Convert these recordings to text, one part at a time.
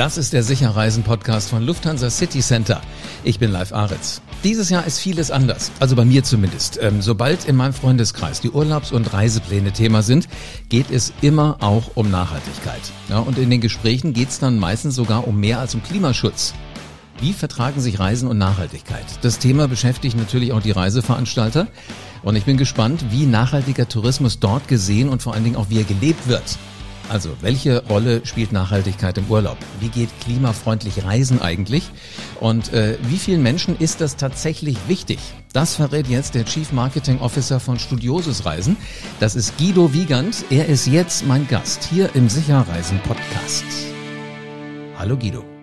Das ist der Sicherreisen-Podcast von Lufthansa City Center. Ich bin Live Aritz. Dieses Jahr ist vieles anders, also bei mir zumindest. Ähm, sobald in meinem Freundeskreis die Urlaubs- und Reisepläne Thema sind, geht es immer auch um Nachhaltigkeit. Ja, und in den Gesprächen geht es dann meistens sogar um mehr als um Klimaschutz. Wie vertragen sich Reisen und Nachhaltigkeit? Das Thema beschäftigt natürlich auch die Reiseveranstalter. Und ich bin gespannt, wie nachhaltiger Tourismus dort gesehen und vor allen Dingen auch wie er gelebt wird. Also, welche Rolle spielt Nachhaltigkeit im Urlaub? Wie geht klimafreundlich Reisen eigentlich? Und äh, wie vielen Menschen ist das tatsächlich wichtig? Das verrät jetzt der Chief Marketing Officer von Studiosus Reisen. Das ist Guido Wiegand. Er ist jetzt mein Gast hier im Sicherreisen Podcast. Hallo Guido.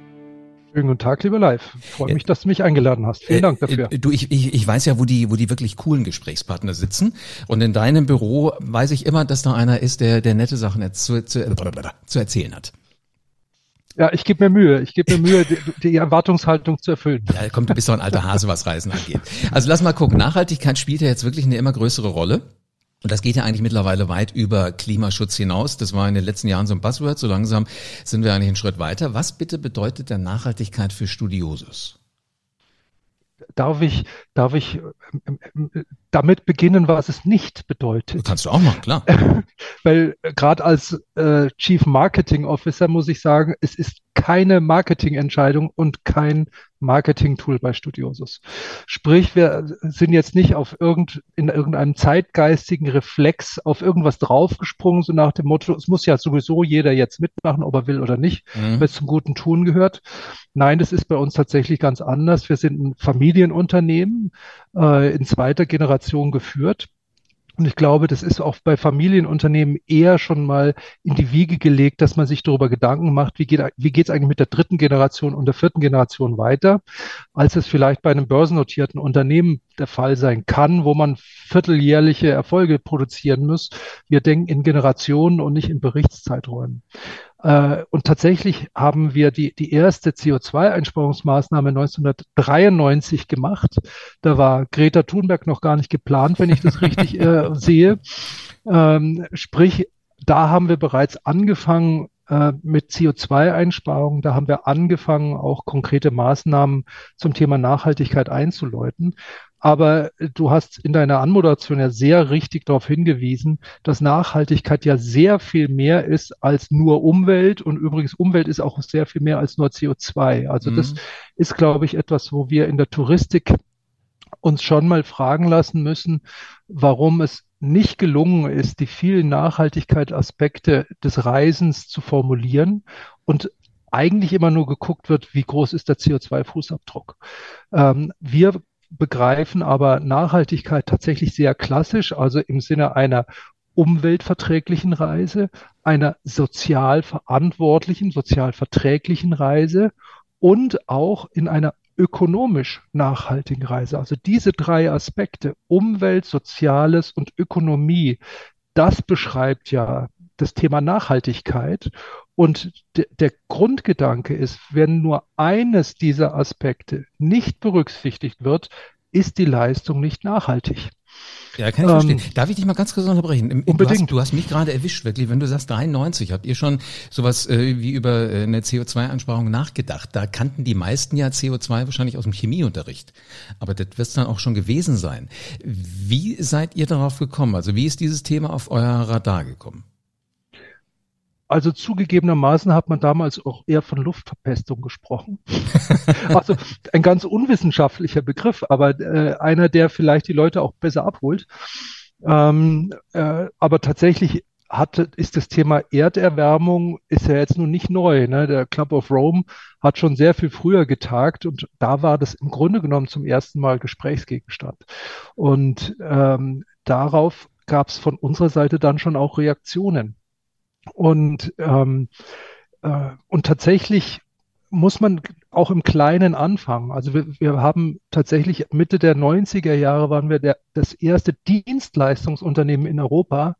Schönen guten Tag, lieber Live. Freue mich, dass du mich eingeladen hast. Vielen Dank dafür. Äh, du, ich, ich, ich weiß ja, wo die, wo die wirklich coolen Gesprächspartner sitzen. Und in deinem Büro weiß ich immer, dass da einer ist, der, der nette Sachen zu, zu, zu erzählen hat. Ja, ich gebe mir Mühe. Ich gebe mir Mühe, die, die, Erwartungshaltung zu erfüllen. Ja, komm, du bist doch ein alter Hase, was Reisen angeht. Also lass mal gucken. Nachhaltigkeit spielt ja jetzt wirklich eine immer größere Rolle. Und das geht ja eigentlich mittlerweile weit über Klimaschutz hinaus. Das war in den letzten Jahren so ein Buzzword. So langsam sind wir eigentlich einen Schritt weiter. Was bitte bedeutet denn Nachhaltigkeit für Studiosus? Darf ich, darf ich ähm, ähm, damit beginnen, was es nicht bedeutet? Kannst du auch machen, klar. Weil äh, gerade als äh, Chief Marketing Officer muss ich sagen, es ist keine Marketingentscheidung und kein Marketing-Tool bei Studiosus. Sprich, wir sind jetzt nicht auf irgend, in irgendeinem zeitgeistigen Reflex auf irgendwas draufgesprungen, so nach dem Motto, es muss ja sowieso jeder jetzt mitmachen, ob er will oder nicht, mhm. es zum guten Tun gehört. Nein, das ist bei uns tatsächlich ganz anders. Wir sind ein Familienunternehmen äh, in zweiter Generation geführt und ich glaube, das ist auch bei Familienunternehmen eher schon mal in die Wiege gelegt, dass man sich darüber Gedanken macht, wie geht wie geht's eigentlich mit der dritten Generation und der vierten Generation weiter, als es vielleicht bei einem börsennotierten Unternehmen der Fall sein kann, wo man vierteljährliche Erfolge produzieren muss. Wir denken in Generationen und nicht in Berichtszeiträumen. Äh, und tatsächlich haben wir die, die erste CO2-Einsparungsmaßnahme 1993 gemacht. Da war Greta Thunberg noch gar nicht geplant, wenn ich das richtig äh, sehe. Ähm, sprich, da haben wir bereits angefangen, äh, mit CO2-Einsparungen. Da haben wir angefangen, auch konkrete Maßnahmen zum Thema Nachhaltigkeit einzuläuten. Aber du hast in deiner Anmoderation ja sehr richtig darauf hingewiesen, dass Nachhaltigkeit ja sehr viel mehr ist als nur Umwelt. Und übrigens, Umwelt ist auch sehr viel mehr als nur CO2. Also mhm. das ist, glaube ich, etwas, wo wir in der Touristik uns schon mal fragen lassen müssen, warum es nicht gelungen ist, die vielen Nachhaltigkeitsaspekte des Reisens zu formulieren und eigentlich immer nur geguckt wird, wie groß ist der CO2-Fußabdruck. Ähm, wir begreifen aber Nachhaltigkeit tatsächlich sehr klassisch, also im Sinne einer umweltverträglichen Reise, einer sozial verantwortlichen, sozial verträglichen Reise und auch in einer ökonomisch nachhaltigen Reise. Also diese drei Aspekte, Umwelt, Soziales und Ökonomie, das beschreibt ja das Thema Nachhaltigkeit. Und der Grundgedanke ist, wenn nur eines dieser Aspekte nicht berücksichtigt wird, ist die Leistung nicht nachhaltig. Ja, kann ich ähm, verstehen. Darf ich dich mal ganz kurz unterbrechen? Unbedingt. Du hast, du hast mich gerade erwischt, wirklich. Wenn du sagst 93, habt ihr schon sowas äh, wie über äh, eine CO2-Einsparung nachgedacht? Da kannten die meisten ja CO2 wahrscheinlich aus dem Chemieunterricht. Aber das wird dann auch schon gewesen sein. Wie seid ihr darauf gekommen? Also wie ist dieses Thema auf euer Radar gekommen? Also zugegebenermaßen hat man damals auch eher von Luftverpestung gesprochen. also ein ganz unwissenschaftlicher Begriff, aber äh, einer, der vielleicht die Leute auch besser abholt. Ähm, äh, aber tatsächlich hat, ist das Thema Erderwärmung ist ja jetzt nun nicht neu. Ne? Der Club of Rome hat schon sehr viel früher getagt und da war das im Grunde genommen zum ersten Mal Gesprächsgegenstand. Und ähm, darauf gab es von unserer Seite dann schon auch Reaktionen. Und, ähm, äh, und tatsächlich muss man auch im Kleinen anfangen. Also wir, wir haben tatsächlich Mitte der 90er Jahre waren wir der, das erste Dienstleistungsunternehmen in Europa,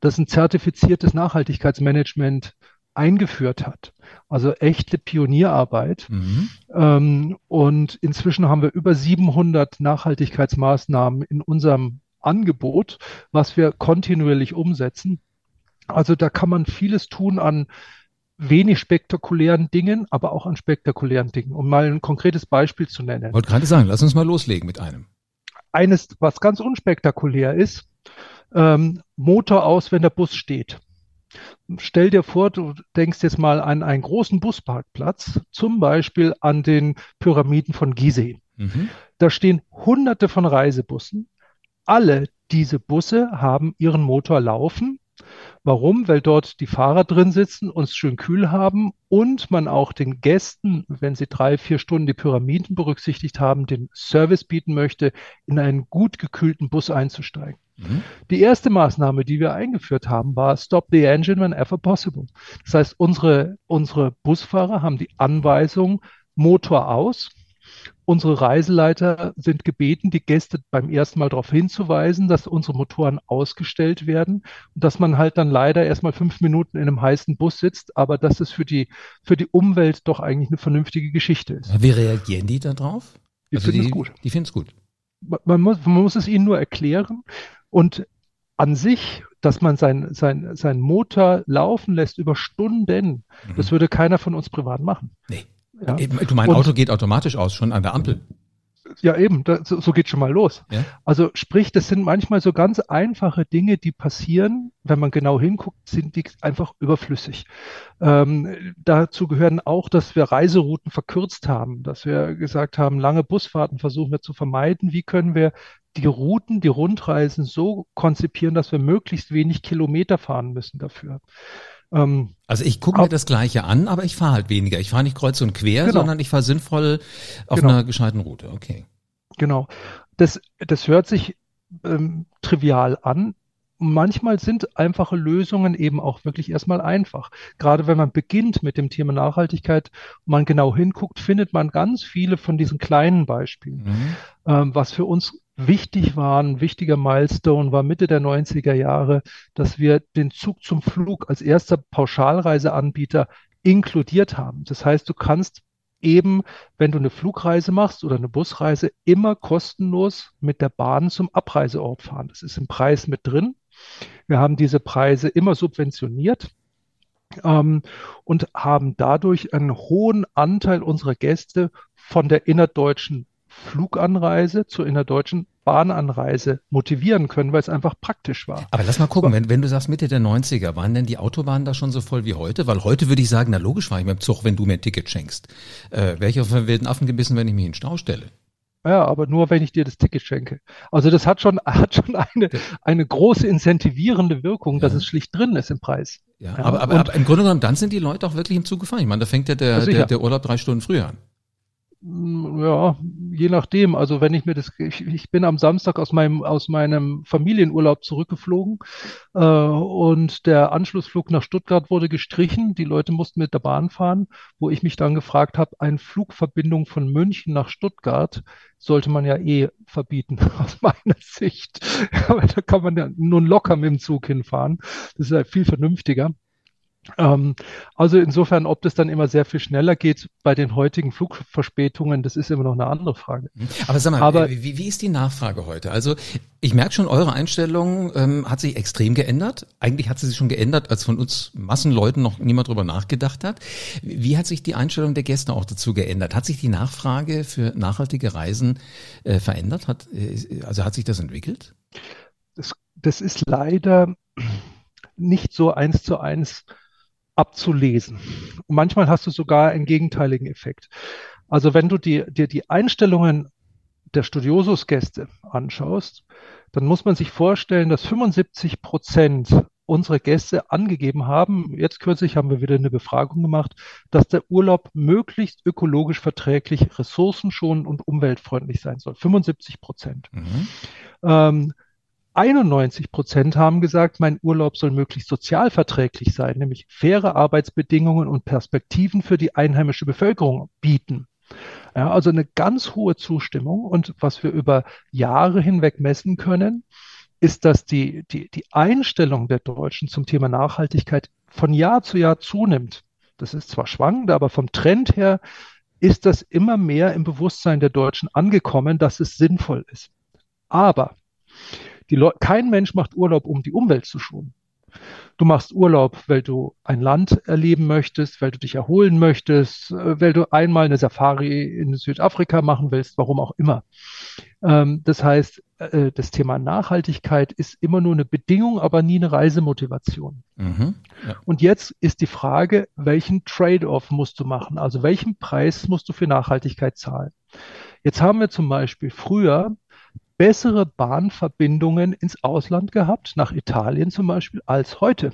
das ein zertifiziertes Nachhaltigkeitsmanagement eingeführt hat. Also echte Pionierarbeit. Mhm. Ähm, und inzwischen haben wir über 700 Nachhaltigkeitsmaßnahmen in unserem Angebot, was wir kontinuierlich umsetzen. Also da kann man vieles tun an wenig spektakulären Dingen, aber auch an spektakulären Dingen. Um mal ein konkretes Beispiel zu nennen. Wollte gerade sagen, lass uns mal loslegen mit einem. Eines, was ganz unspektakulär ist, ähm, Motor aus, wenn der Bus steht. Stell dir vor, du denkst jetzt mal an einen großen Busparkplatz, zum Beispiel an den Pyramiden von Gizeh. Mhm. Da stehen hunderte von Reisebussen. Alle diese Busse haben ihren Motor laufen Warum? Weil dort die Fahrer drin sitzen, uns schön kühl haben und man auch den Gästen, wenn sie drei, vier Stunden die Pyramiden berücksichtigt haben, den Service bieten möchte, in einen gut gekühlten Bus einzusteigen. Mhm. Die erste Maßnahme, die wir eingeführt haben, war Stop the engine whenever possible. Das heißt, unsere, unsere Busfahrer haben die Anweisung, Motor aus, Unsere Reiseleiter sind gebeten, die Gäste beim ersten Mal darauf hinzuweisen, dass unsere Motoren ausgestellt werden und dass man halt dann leider erstmal fünf Minuten in einem heißen Bus sitzt, aber dass es für die, für die Umwelt doch eigentlich eine vernünftige Geschichte ist. Wie reagieren die da drauf? Die also finden es gut. Die finden es gut. Man muss, man muss es ihnen nur erklären und an sich, dass man sein, sein, sein Motor laufen lässt über Stunden, mhm. das würde keiner von uns privat machen. Nee. Ja. Du, mein und, Auto geht automatisch aus, schon an der Ampel. Ja, eben, da, so, so geht schon mal los. Ja? Also sprich, das sind manchmal so ganz einfache Dinge, die passieren, wenn man genau hinguckt, sind die einfach überflüssig. Ähm, dazu gehören auch, dass wir Reiserouten verkürzt haben, dass wir gesagt haben, lange Busfahrten versuchen wir zu vermeiden. Wie können wir die Routen, die Rundreisen so konzipieren, dass wir möglichst wenig Kilometer fahren müssen dafür? Ähm, also ich gucke mir das Gleiche an, aber ich fahre halt weniger. Ich fahre nicht kreuz und quer, genau. sondern ich fahre sinnvoll auf genau. einer gescheiten Route. Okay. Genau. Das, das hört sich ähm, trivial an. Manchmal sind einfache Lösungen eben auch wirklich erstmal einfach. Gerade wenn man beginnt mit dem Thema Nachhaltigkeit, man genau hinguckt, findet man ganz viele von diesen kleinen Beispielen. Mhm. Ähm, was für uns wichtig war, ein wichtiger Milestone war Mitte der 90er Jahre, dass wir den Zug zum Flug als erster Pauschalreiseanbieter inkludiert haben. Das heißt, du kannst eben, wenn du eine Flugreise machst oder eine Busreise, immer kostenlos mit der Bahn zum Abreiseort fahren. Das ist im Preis mit drin. Wir haben diese Preise immer subventioniert. Ähm, und haben dadurch einen hohen Anteil unserer Gäste von der innerdeutschen Fluganreise zur innerdeutschen Bahnanreise motivieren können, weil es einfach praktisch war. Aber lass mal gucken, wenn, wenn du sagst Mitte der 90er, waren denn die Autobahnen da schon so voll wie heute? Weil heute würde ich sagen, na logisch fahre ich mit dem Zug, wenn du mir ein Ticket schenkst. Äh, wäre ich auf einen wilden Affen gebissen, wenn ich mich in den Stau stelle? Ja, aber nur, wenn ich dir das Ticket schenke. Also das hat schon, hat schon eine, eine große incentivierende Wirkung, ja. dass es schlicht drin ist im Preis. Ja, ja aber, aber, aber, im Grunde genommen, dann sind die Leute auch wirklich im Zug gefahren. Ich meine, da fängt ja der, der, der Urlaub drei Stunden früher an. Ja, je nachdem. Also wenn ich mir das, ich, ich bin am Samstag aus meinem aus meinem Familienurlaub zurückgeflogen äh, und der Anschlussflug nach Stuttgart wurde gestrichen. Die Leute mussten mit der Bahn fahren, wo ich mich dann gefragt habe, eine Flugverbindung von München nach Stuttgart sollte man ja eh verbieten aus meiner Sicht. Aber da kann man ja nun locker mit dem Zug hinfahren. Das ist ja viel vernünftiger. Ähm, also insofern, ob das dann immer sehr viel schneller geht bei den heutigen Flugverspätungen, das ist immer noch eine andere Frage. Mhm. Aber sag mal, Aber, wie, wie ist die Nachfrage heute? Also ich merke schon, eure Einstellung ähm, hat sich extrem geändert. Eigentlich hat sie sich schon geändert, als von uns Massenleuten noch niemand drüber nachgedacht hat. Wie hat sich die Einstellung der Gäste auch dazu geändert? Hat sich die Nachfrage für nachhaltige Reisen äh, verändert? Hat, äh, also hat sich das entwickelt? Das, das ist leider nicht so eins zu eins abzulesen. Und manchmal hast du sogar einen gegenteiligen Effekt. Also wenn du dir die, die Einstellungen der Studiosus-Gäste anschaust, dann muss man sich vorstellen, dass 75 Prozent unserer Gäste angegeben haben, jetzt kürzlich haben wir wieder eine Befragung gemacht, dass der Urlaub möglichst ökologisch verträglich, ressourcenschonend und umweltfreundlich sein soll. 75 Prozent. Mhm. Ähm, 91 Prozent haben gesagt, mein Urlaub soll möglichst sozialverträglich sein, nämlich faire Arbeitsbedingungen und Perspektiven für die einheimische Bevölkerung bieten. Ja, also eine ganz hohe Zustimmung. Und was wir über Jahre hinweg messen können, ist, dass die, die, die Einstellung der Deutschen zum Thema Nachhaltigkeit von Jahr zu Jahr zunimmt. Das ist zwar schwankend, aber vom Trend her ist das immer mehr im Bewusstsein der Deutschen angekommen, dass es sinnvoll ist. Aber kein Mensch macht Urlaub, um die Umwelt zu schonen. Du machst Urlaub, weil du ein Land erleben möchtest, weil du dich erholen möchtest, äh, weil du einmal eine Safari in Südafrika machen willst, warum auch immer. Ähm, das heißt, äh, das Thema Nachhaltigkeit ist immer nur eine Bedingung, aber nie eine Reisemotivation. Mhm, ja. Und jetzt ist die Frage, welchen Trade-off musst du machen? Also welchen Preis musst du für Nachhaltigkeit zahlen? Jetzt haben wir zum Beispiel früher bessere Bahnverbindungen ins Ausland gehabt, nach Italien zum Beispiel, als heute.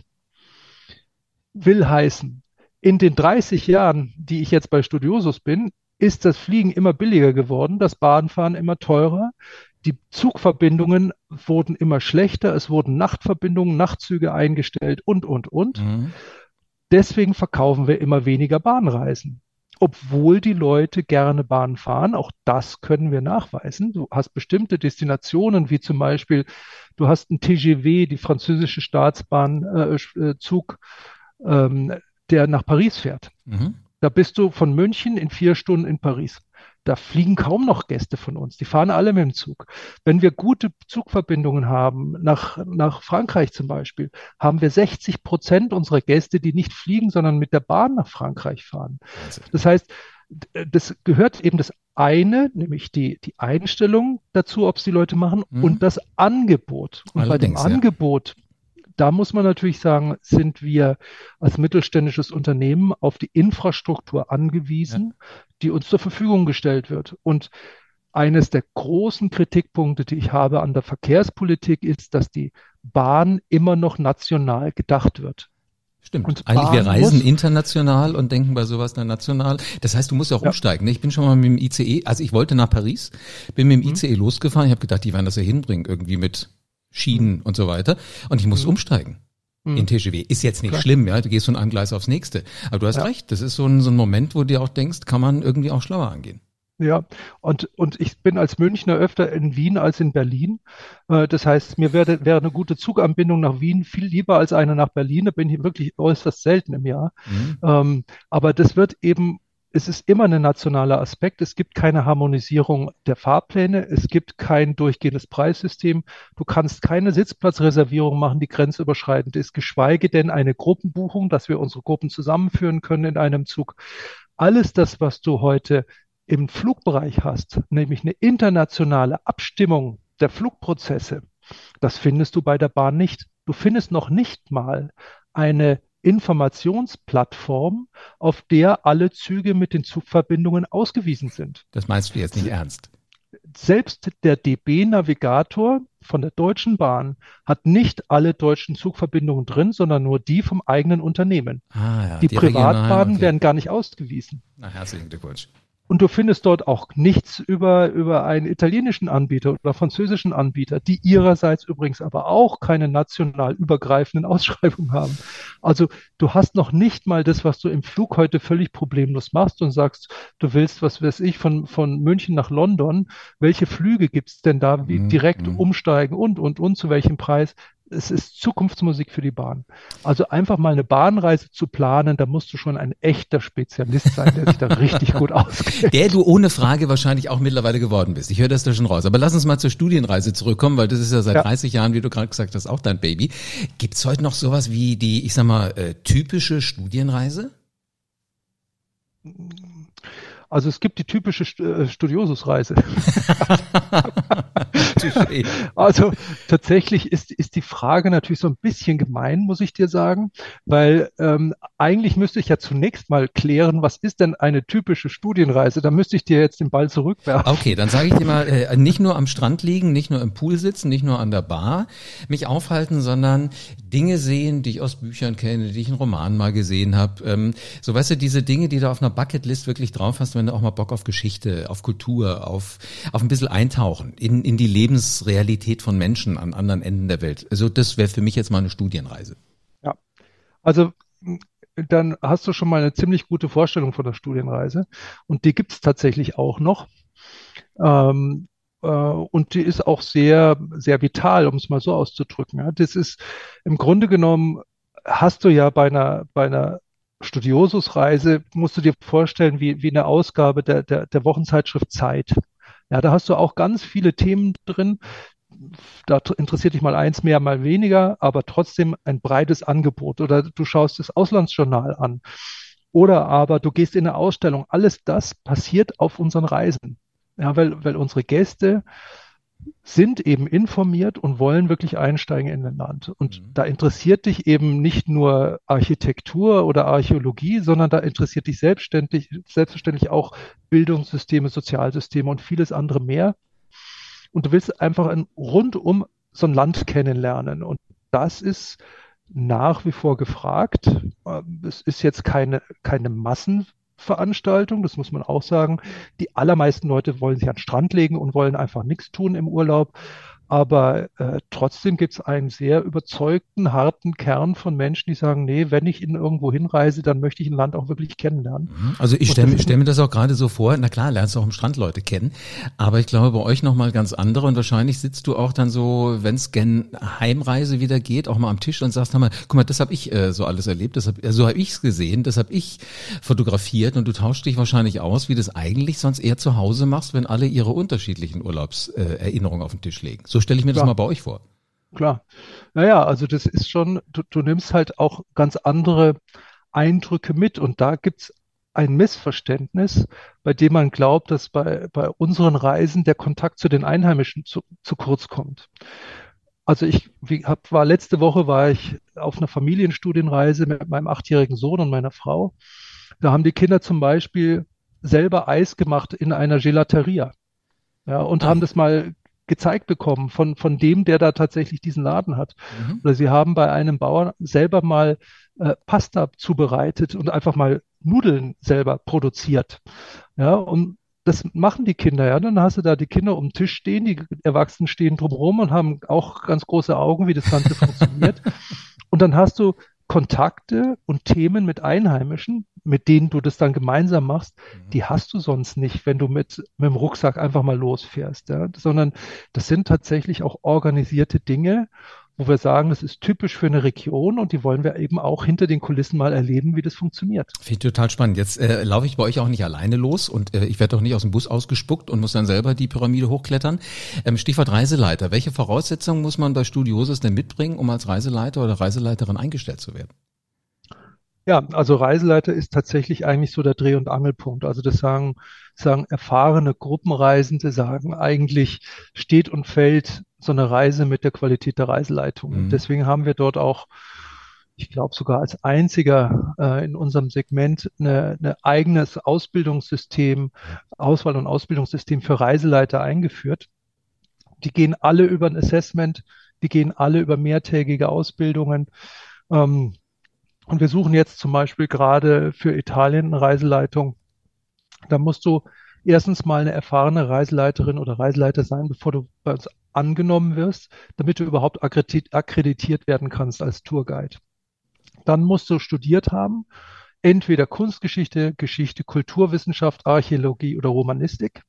Will heißen, in den 30 Jahren, die ich jetzt bei Studiosus bin, ist das Fliegen immer billiger geworden, das Bahnfahren immer teurer, die Zugverbindungen wurden immer schlechter, es wurden Nachtverbindungen, Nachtzüge eingestellt und, und, und. Mhm. Deswegen verkaufen wir immer weniger Bahnreisen obwohl die Leute gerne Bahn fahren. Auch das können wir nachweisen. Du hast bestimmte Destinationen, wie zum Beispiel, du hast ein TGV, die französische Staatsbahnzug, äh, äh ähm, der nach Paris fährt. Mhm. Da bist du von München in vier Stunden in Paris. Da fliegen kaum noch Gäste von uns. Die fahren alle mit dem Zug. Wenn wir gute Zugverbindungen haben, nach, nach Frankreich zum Beispiel, haben wir 60 Prozent unserer Gäste, die nicht fliegen, sondern mit der Bahn nach Frankreich fahren. Das heißt, das gehört eben das eine, nämlich die, die Einstellung dazu, ob es die Leute machen, mhm. und das Angebot. Und Allerdings, bei dem Angebot da muss man natürlich sagen, sind wir als mittelständisches Unternehmen auf die Infrastruktur angewiesen, ja. die uns zur Verfügung gestellt wird. Und eines der großen Kritikpunkte, die ich habe an der Verkehrspolitik, ist, dass die Bahn immer noch national gedacht wird. Stimmt. Und Eigentlich, wir reisen international und denken bei sowas dann national. Das heißt, du musst ja auch ja. umsteigen. Ne? Ich bin schon mal mit dem ICE, also ich wollte nach Paris, bin mit dem mhm. ICE losgefahren. Ich habe gedacht, die werden das ja hinbringen, irgendwie mit Schienen mhm. und so weiter. Und ich muss mhm. umsteigen mhm. in TGW. Ist jetzt nicht Klar. schlimm, ja, du gehst von einem Gleis aufs nächste. Aber du hast ja. recht, das ist so ein, so ein Moment, wo du dir auch denkst, kann man irgendwie auch schlauer angehen. Ja, und, und ich bin als Münchner öfter in Wien als in Berlin. Äh, das heißt, mir wäre, wäre eine gute Zuganbindung nach Wien viel lieber als eine nach Berlin. Da bin ich wirklich äußerst selten im Jahr. Mhm. Ähm, aber das wird eben es ist immer ein nationaler Aspekt. Es gibt keine Harmonisierung der Fahrpläne. Es gibt kein durchgehendes Preissystem. Du kannst keine Sitzplatzreservierung machen, die grenzüberschreitend ist, geschweige denn eine Gruppenbuchung, dass wir unsere Gruppen zusammenführen können in einem Zug. Alles das, was du heute im Flugbereich hast, nämlich eine internationale Abstimmung der Flugprozesse, das findest du bei der Bahn nicht. Du findest noch nicht mal eine Informationsplattform, auf der alle Züge mit den Zugverbindungen ausgewiesen sind. Das meinst du jetzt nicht ernst? Selbst der DB-Navigator von der Deutschen Bahn hat nicht alle deutschen Zugverbindungen drin, sondern nur die vom eigenen Unternehmen. Ah, ja, die, die Privatbahnen okay. werden gar nicht ausgewiesen. Na, herzlichen Glückwunsch. Und du findest dort auch nichts über, über einen italienischen Anbieter oder französischen Anbieter, die ihrerseits übrigens aber auch keine national übergreifenden Ausschreibungen haben. Also du hast noch nicht mal das, was du im Flug heute völlig problemlos machst und sagst, du willst, was weiß ich, von, von München nach London. Welche Flüge gibt's denn da, wie mhm, direkt mhm. umsteigen und, und, und, zu welchem Preis? Es ist Zukunftsmusik für die Bahn. Also einfach mal eine Bahnreise zu planen, da musst du schon ein echter Spezialist sein, der sich da richtig gut auskennt. Der du ohne Frage wahrscheinlich auch mittlerweile geworden bist. Ich höre das da schon raus. Aber lass uns mal zur Studienreise zurückkommen, weil das ist ja seit ja. 30 Jahren, wie du gerade gesagt hast, auch dein Baby. Gibt es heute noch sowas wie die, ich sag mal, äh, typische Studienreise? Also es gibt die typische äh, Studiosusreise. also tatsächlich ist, ist die Frage natürlich so ein bisschen gemein, muss ich dir sagen, weil ähm, eigentlich müsste ich ja zunächst mal klären, was ist denn eine typische Studienreise? Da müsste ich dir jetzt den Ball zurückwerfen. Okay, dann sage ich dir mal, äh, nicht nur am Strand liegen, nicht nur im Pool sitzen, nicht nur an der Bar mich aufhalten, sondern Dinge sehen, die ich aus Büchern kenne, die ich in Romanen mal gesehen habe. Ähm, so weißt du, diese Dinge, die du auf einer Bucketlist wirklich drauf hast, wenn du auch mal Bock auf Geschichte, auf Kultur, auf, auf ein bisschen eintauchen in, in die Lebensrealität von Menschen an anderen Enden der Welt. Also das wäre für mich jetzt mal eine Studienreise. Ja, also dann hast du schon mal eine ziemlich gute Vorstellung von der Studienreise. Und die gibt es tatsächlich auch noch. Ähm, äh, und die ist auch sehr, sehr vital, um es mal so auszudrücken. Das ist im Grunde genommen hast du ja bei einer, bei einer Studiosusreise musst du dir vorstellen, wie, wie eine Ausgabe der, der, der Wochenzeitschrift Zeit. Ja, da hast du auch ganz viele Themen drin, da interessiert dich mal eins mehr, mal weniger, aber trotzdem ein breites Angebot. Oder du schaust das Auslandsjournal an. Oder aber du gehst in eine Ausstellung. Alles das passiert auf unseren Reisen. Ja, weil, weil unsere Gäste sind eben informiert und wollen wirklich einsteigen in ein Land. Und mhm. da interessiert dich eben nicht nur Architektur oder Archäologie, sondern da interessiert dich selbstständig, selbstverständlich auch Bildungssysteme, Sozialsysteme und vieles andere mehr. Und du willst einfach ein rundum so ein Land kennenlernen. Und das ist nach wie vor gefragt. Ähm, es ist jetzt keine, keine Massen, Veranstaltung, das muss man auch sagen. Die allermeisten Leute wollen sich an den Strand legen und wollen einfach nichts tun im Urlaub. Aber äh, trotzdem gibt es einen sehr überzeugten, harten Kern von Menschen, die sagen, nee, wenn ich in irgendwo hinreise, dann möchte ich ein Land auch wirklich kennenlernen. Mhm. Also ich stelle stell mir das auch gerade so vor, na klar, lernst du auch im Strand Leute kennen, aber ich glaube bei euch nochmal ganz andere und wahrscheinlich sitzt du auch dann so, wenn es gen Heimreise wieder geht, auch mal am Tisch und sagst, mal, guck mal, das habe ich äh, so alles erlebt, das hab, äh, so habe ich es gesehen, das habe ich fotografiert und du tauschst dich wahrscheinlich aus, wie das eigentlich sonst eher zu Hause machst, wenn alle ihre unterschiedlichen Urlaubserinnerungen äh, auf den Tisch legen. So stelle ich mir Klar. das mal bei euch vor. Klar. Naja, also das ist schon, du, du nimmst halt auch ganz andere Eindrücke mit und da gibt es ein Missverständnis, bei dem man glaubt, dass bei, bei unseren Reisen der Kontakt zu den Einheimischen zu, zu kurz kommt. Also ich wie, hab, war letzte Woche war ich auf einer Familienstudienreise mit meinem achtjährigen Sohn und meiner Frau. Da haben die Kinder zum Beispiel selber Eis gemacht in einer Gelateria. Ja, und haben das mal gezeigt bekommen von, von dem, der da tatsächlich diesen Laden hat. Mhm. Oder sie haben bei einem Bauern selber mal äh, Pasta zubereitet und einfach mal Nudeln selber produziert. Ja, und das machen die Kinder, ja. Dann hast du da die Kinder um den Tisch stehen, die Erwachsenen stehen drumherum und haben auch ganz große Augen, wie das Ganze funktioniert. Und dann hast du Kontakte und Themen mit Einheimischen, mit denen du das dann gemeinsam machst, mhm. die hast du sonst nicht, wenn du mit, mit dem Rucksack einfach mal losfährst, ja? sondern das sind tatsächlich auch organisierte Dinge, wo wir sagen, das ist typisch für eine Region und die wollen wir eben auch hinter den Kulissen mal erleben, wie das funktioniert. Finde ich total spannend. Jetzt äh, laufe ich bei euch auch nicht alleine los und äh, ich werde doch nicht aus dem Bus ausgespuckt und muss dann selber die Pyramide hochklettern. Ähm, Stichwort Reiseleiter. Welche Voraussetzungen muss man bei Studiosis denn mitbringen, um als Reiseleiter oder Reiseleiterin eingestellt zu werden? Ja, also Reiseleiter ist tatsächlich eigentlich so der Dreh- und Angelpunkt. Also das sagen, sagen erfahrene Gruppenreisende, sagen eigentlich steht und fällt so eine Reise mit der Qualität der Reiseleitung. Mhm. Deswegen haben wir dort auch, ich glaube sogar als einziger äh, in unserem Segment eine, eine eigenes Ausbildungssystem, Auswahl- und Ausbildungssystem für Reiseleiter eingeführt. Die gehen alle über ein Assessment, die gehen alle über mehrtägige Ausbildungen. Ähm, und wir suchen jetzt zum Beispiel gerade für Italien eine Reiseleitung. Da musst du erstens mal eine erfahrene Reiseleiterin oder Reiseleiter sein, bevor du bei uns angenommen wirst, damit du überhaupt akkreditiert werden kannst als Tourguide. Dann musst du studiert haben, entweder Kunstgeschichte, Geschichte, Kulturwissenschaft, Archäologie oder Romanistik.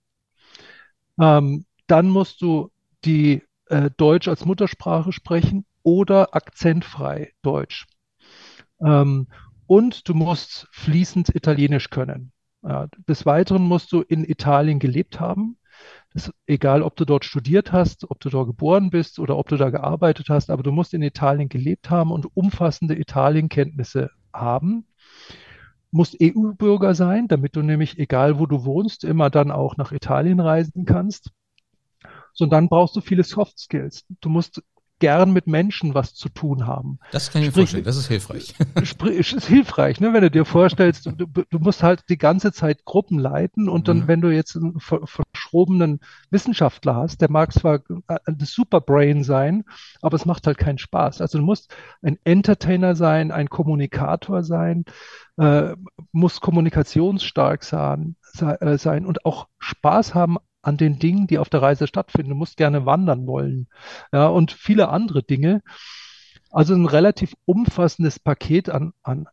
Ähm, dann musst du die äh, Deutsch als Muttersprache sprechen oder akzentfrei Deutsch. Ähm, und du musst fließend Italienisch können. Ja, des Weiteren musst du in Italien gelebt haben. Das, egal, ob du dort studiert hast, ob du dort geboren bist oder ob du da gearbeitet hast, aber du musst in Italien gelebt haben und umfassende Italienkenntnisse haben. Musst EU-Bürger sein, damit du nämlich, egal wo du wohnst, immer dann auch nach Italien reisen kannst. So, und dann brauchst du viele Soft Skills. Du musst gern mit Menschen was zu tun haben. Das kann ich mir vorstellen, das ist hilfreich. Sprich, ist hilfreich, ne? wenn du dir vorstellst, du, du musst halt die ganze Zeit Gruppen leiten und dann, mhm. wenn du jetzt einen verschrobenen Wissenschaftler hast, der mag zwar ein Superbrain sein, aber es macht halt keinen Spaß. Also du musst ein Entertainer sein, ein Kommunikator sein, äh, muss kommunikationsstark sein, äh, sein und auch Spaß haben an den Dingen, die auf der Reise stattfinden. Du musst gerne wandern wollen. Ja, und viele andere Dinge. Also ein relativ umfassendes Paket an, an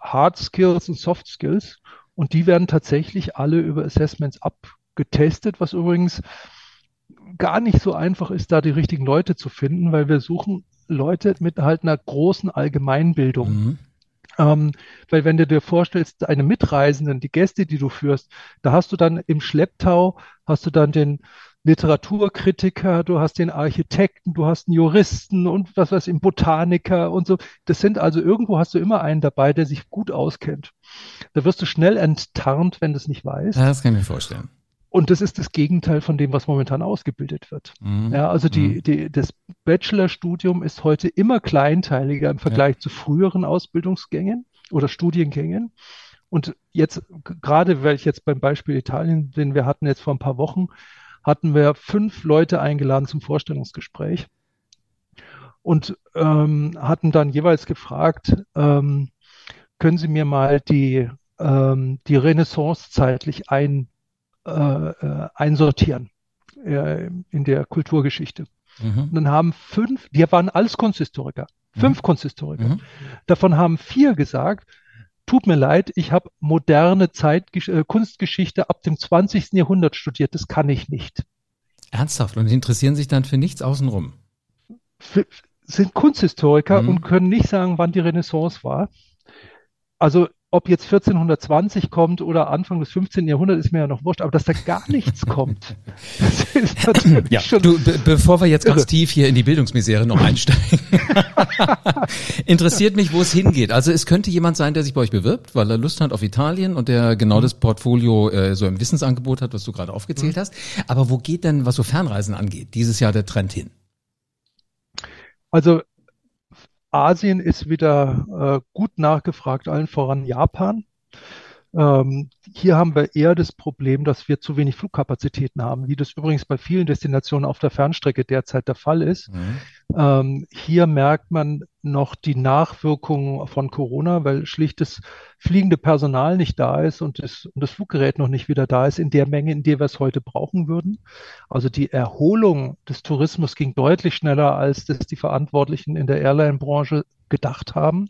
Hard Skills und Soft Skills. Und die werden tatsächlich alle über Assessments abgetestet, was übrigens gar nicht so einfach ist, da die richtigen Leute zu finden, weil wir suchen Leute mit halt einer großen Allgemeinbildung. Mhm. Ähm, weil wenn du dir vorstellst, deine Mitreisenden, die Gäste, die du führst, da hast du dann im Schlepptau, hast du dann den, Literaturkritiker, du hast den Architekten, du hast einen Juristen und was weiß ich, Botaniker und so. Das sind also irgendwo hast du immer einen dabei, der sich gut auskennt. Da wirst du schnell enttarnt, wenn du es nicht weißt. Ja, das kann ich mir vorstellen. Und das ist das Gegenteil von dem, was momentan ausgebildet wird. Mhm. Ja, also die, mhm. die, das Bachelorstudium ist heute immer kleinteiliger im Vergleich ja. zu früheren Ausbildungsgängen oder Studiengängen. Und jetzt, gerade weil ich jetzt beim Beispiel Italien bin, wir hatten jetzt vor ein paar Wochen, hatten wir fünf Leute eingeladen zum Vorstellungsgespräch und ähm, hatten dann jeweils gefragt, ähm, können Sie mir mal die, ähm, die Renaissance zeitlich ein, äh, äh, einsortieren äh, in der Kulturgeschichte. Mhm. Dann haben fünf, die waren alles Kunsthistoriker, fünf mhm. Kunsthistoriker. Mhm. Davon haben vier gesagt, tut mir leid, ich habe moderne Zeit, äh, Kunstgeschichte ab dem 20. Jahrhundert studiert, das kann ich nicht. Ernsthaft? Und die interessieren sich dann für nichts außenrum? Für, sind Kunsthistoriker mhm. und können nicht sagen, wann die Renaissance war. Also ob jetzt 1420 kommt oder Anfang des 15. Jahrhunderts, ist mir ja noch wurscht, aber dass da gar nichts kommt, das ist natürlich ja, schon. Du, be bevor wir jetzt irre. ganz tief hier in die Bildungsmisere noch einsteigen, interessiert mich, wo es hingeht. Also es könnte jemand sein, der sich bei euch bewirbt, weil er Lust hat auf Italien und der genau mhm. das Portfolio äh, so im Wissensangebot hat, was du gerade aufgezählt mhm. hast. Aber wo geht denn, was so Fernreisen angeht, dieses Jahr der Trend hin? Also Asien ist wieder äh, gut nachgefragt, allen voran Japan. Ähm, hier haben wir eher das Problem, dass wir zu wenig Flugkapazitäten haben, wie das übrigens bei vielen Destinationen auf der Fernstrecke derzeit der Fall ist. Mhm. Ähm, hier merkt man noch die Nachwirkungen von Corona, weil schlicht das fliegende Personal nicht da ist und das, und das Fluggerät noch nicht wieder da ist in der Menge, in der wir es heute brauchen würden. Also die Erholung des Tourismus ging deutlich schneller, als das die Verantwortlichen in der Airline-Branche gedacht haben.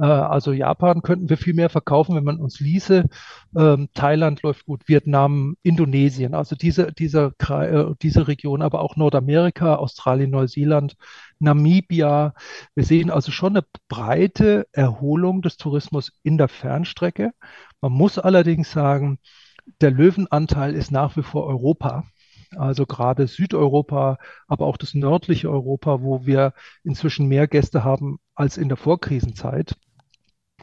Äh, also Japan könnten wir viel mehr verkaufen, wenn man uns ließe. Ähm, Thailand läuft gut, Vietnam, Indonesien, also diese, diese, äh, diese Region, aber auch Nordamerika, Australien, Neuseeland, Namibia. Wir sehen also schon eine breite Erholung des Tourismus in der Fernstrecke. Man muss allerdings sagen, der Löwenanteil ist nach wie vor Europa. Also gerade Südeuropa, aber auch das nördliche Europa, wo wir inzwischen mehr Gäste haben als in der Vorkrisenzeit.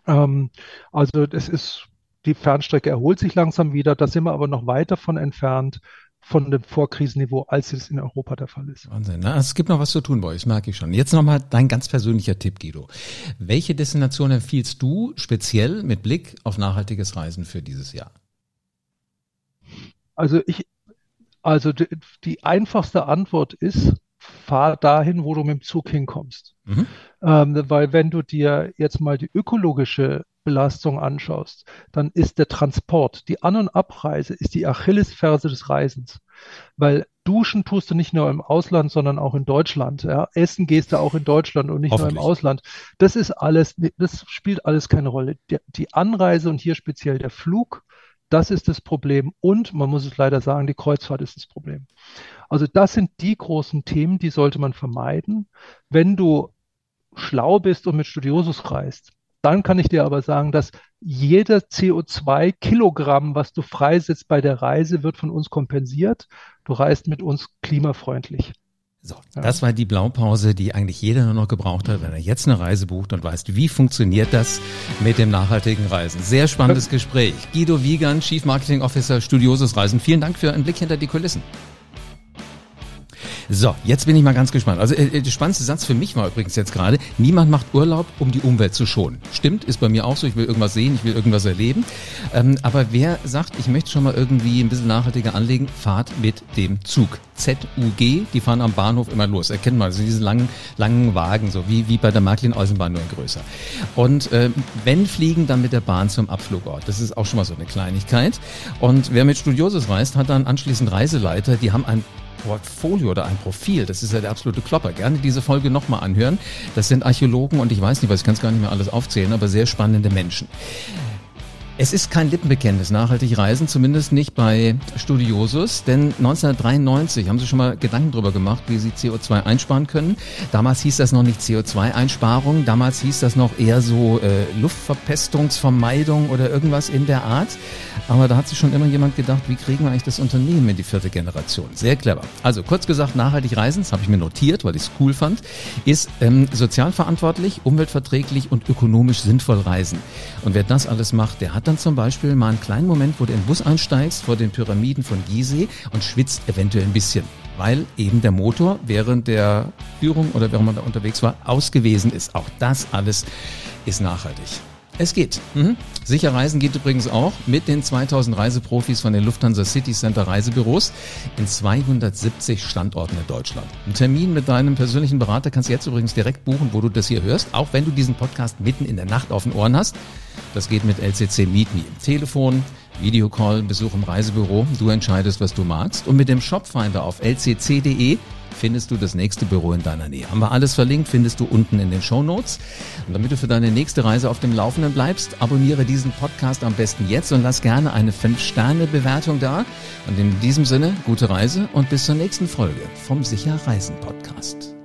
Ähm, also das ist, die Fernstrecke erholt sich langsam wieder, da sind wir aber noch weit davon entfernt von dem Vorkrisenniveau, als es in Europa der Fall ist. Wahnsinn. Ne? Es gibt noch was zu tun bei euch, das merke ich schon. Jetzt nochmal dein ganz persönlicher Tipp, Guido. Welche Destination empfiehlst du speziell mit Blick auf nachhaltiges Reisen für dieses Jahr? Also ich, also die, die einfachste Antwort ist, fahr dahin, wo du mit dem Zug hinkommst. Mhm. Ähm, weil wenn du dir jetzt mal die ökologische Belastung anschaust, dann ist der Transport, die An- und Abreise, ist die Achillesferse des Reisens. Weil duschen tust du nicht nur im Ausland, sondern auch in Deutschland. Ja? Essen gehst du auch in Deutschland und nicht nur im Ausland. Das ist alles, das spielt alles keine Rolle. Die, die Anreise und hier speziell der Flug, das ist das Problem. Und man muss es leider sagen, die Kreuzfahrt ist das Problem. Also das sind die großen Themen, die sollte man vermeiden. Wenn du schlau bist und mit Studiosus reist, dann kann ich dir aber sagen, dass jeder CO2-Kilogramm, was du freisetzt bei der Reise, wird von uns kompensiert. Du reist mit uns klimafreundlich. So, ja. das war die Blaupause, die eigentlich jeder nur noch gebraucht hat, wenn er jetzt eine Reise bucht und weiß, wie funktioniert das mit dem nachhaltigen Reisen. Sehr spannendes Gespräch. Guido Wiegand, Chief Marketing Officer Studiosus Reisen. Vielen Dank für einen Blick hinter die Kulissen. So, jetzt bin ich mal ganz gespannt. Also äh, der spannendste Satz für mich war übrigens jetzt gerade, niemand macht Urlaub, um die Umwelt zu schonen. Stimmt, ist bei mir auch so, ich will irgendwas sehen, ich will irgendwas erleben. Ähm, aber wer sagt, ich möchte schon mal irgendwie ein bisschen nachhaltiger anlegen, fahrt mit dem Zug. ZUG, die fahren am Bahnhof immer los. Erkennt man, also diese langen, langen Wagen, so wie, wie bei der Märklin-Eisenbahn, nur in größer. Und äh, wenn fliegen, dann mit der Bahn zum Abflugort. Das ist auch schon mal so eine Kleinigkeit. Und wer mit Studiosus reist, hat dann anschließend Reiseleiter, die haben ein Portfolio oder ein Profil. Das ist ja der absolute Klopper. Gerne diese Folge nochmal anhören. Das sind Archäologen und ich weiß nicht, was ich kann es gar nicht mehr alles aufzählen, aber sehr spannende Menschen. Es ist kein Lippenbekenntnis, nachhaltig reisen, zumindest nicht bei Studiosus, denn 1993 haben Sie schon mal Gedanken darüber gemacht, wie Sie CO2 einsparen können. Damals hieß das noch nicht CO2-Einsparung, damals hieß das noch eher so äh, Luftverpestungsvermeidung oder irgendwas in der Art. Aber da hat sich schon immer jemand gedacht, wie kriegen wir eigentlich das Unternehmen in die vierte Generation? Sehr clever. Also kurz gesagt, nachhaltig reisen, das habe ich mir notiert, weil ich es cool fand, ist ähm, sozial verantwortlich, umweltverträglich und ökonomisch sinnvoll reisen. Und wer das alles macht, der hat dann zum Beispiel mal einen kleinen Moment, wo du in den Bus einsteigst vor den Pyramiden von Gizeh und schwitzt eventuell ein bisschen, weil eben der Motor während der Führung oder während man da unterwegs war, ausgewesen ist. Auch das alles ist nachhaltig. Es geht. Mhm. Sicher Reisen geht übrigens auch mit den 2000 Reiseprofis von den Lufthansa City Center Reisebüros in 270 Standorten in Deutschland. Ein Termin mit deinem persönlichen Berater kannst du jetzt übrigens direkt buchen, wo du das hier hörst, auch wenn du diesen Podcast mitten in der Nacht auf den Ohren hast. Das geht mit LCC Meet Me. Telefon, Videocall, Besuch im Reisebüro. Du entscheidest, was du magst. Und mit dem Shopfinder auf lcc.de findest du das nächste Büro in deiner Nähe. Haben wir alles verlinkt, findest du unten in den Show Notes. Und damit du für deine nächste Reise auf dem Laufenden bleibst, abonniere diesen Podcast am besten jetzt und lass gerne eine 5-Sterne-Bewertung da. Und in diesem Sinne, gute Reise und bis zur nächsten Folge vom Sicher Reisen Podcast.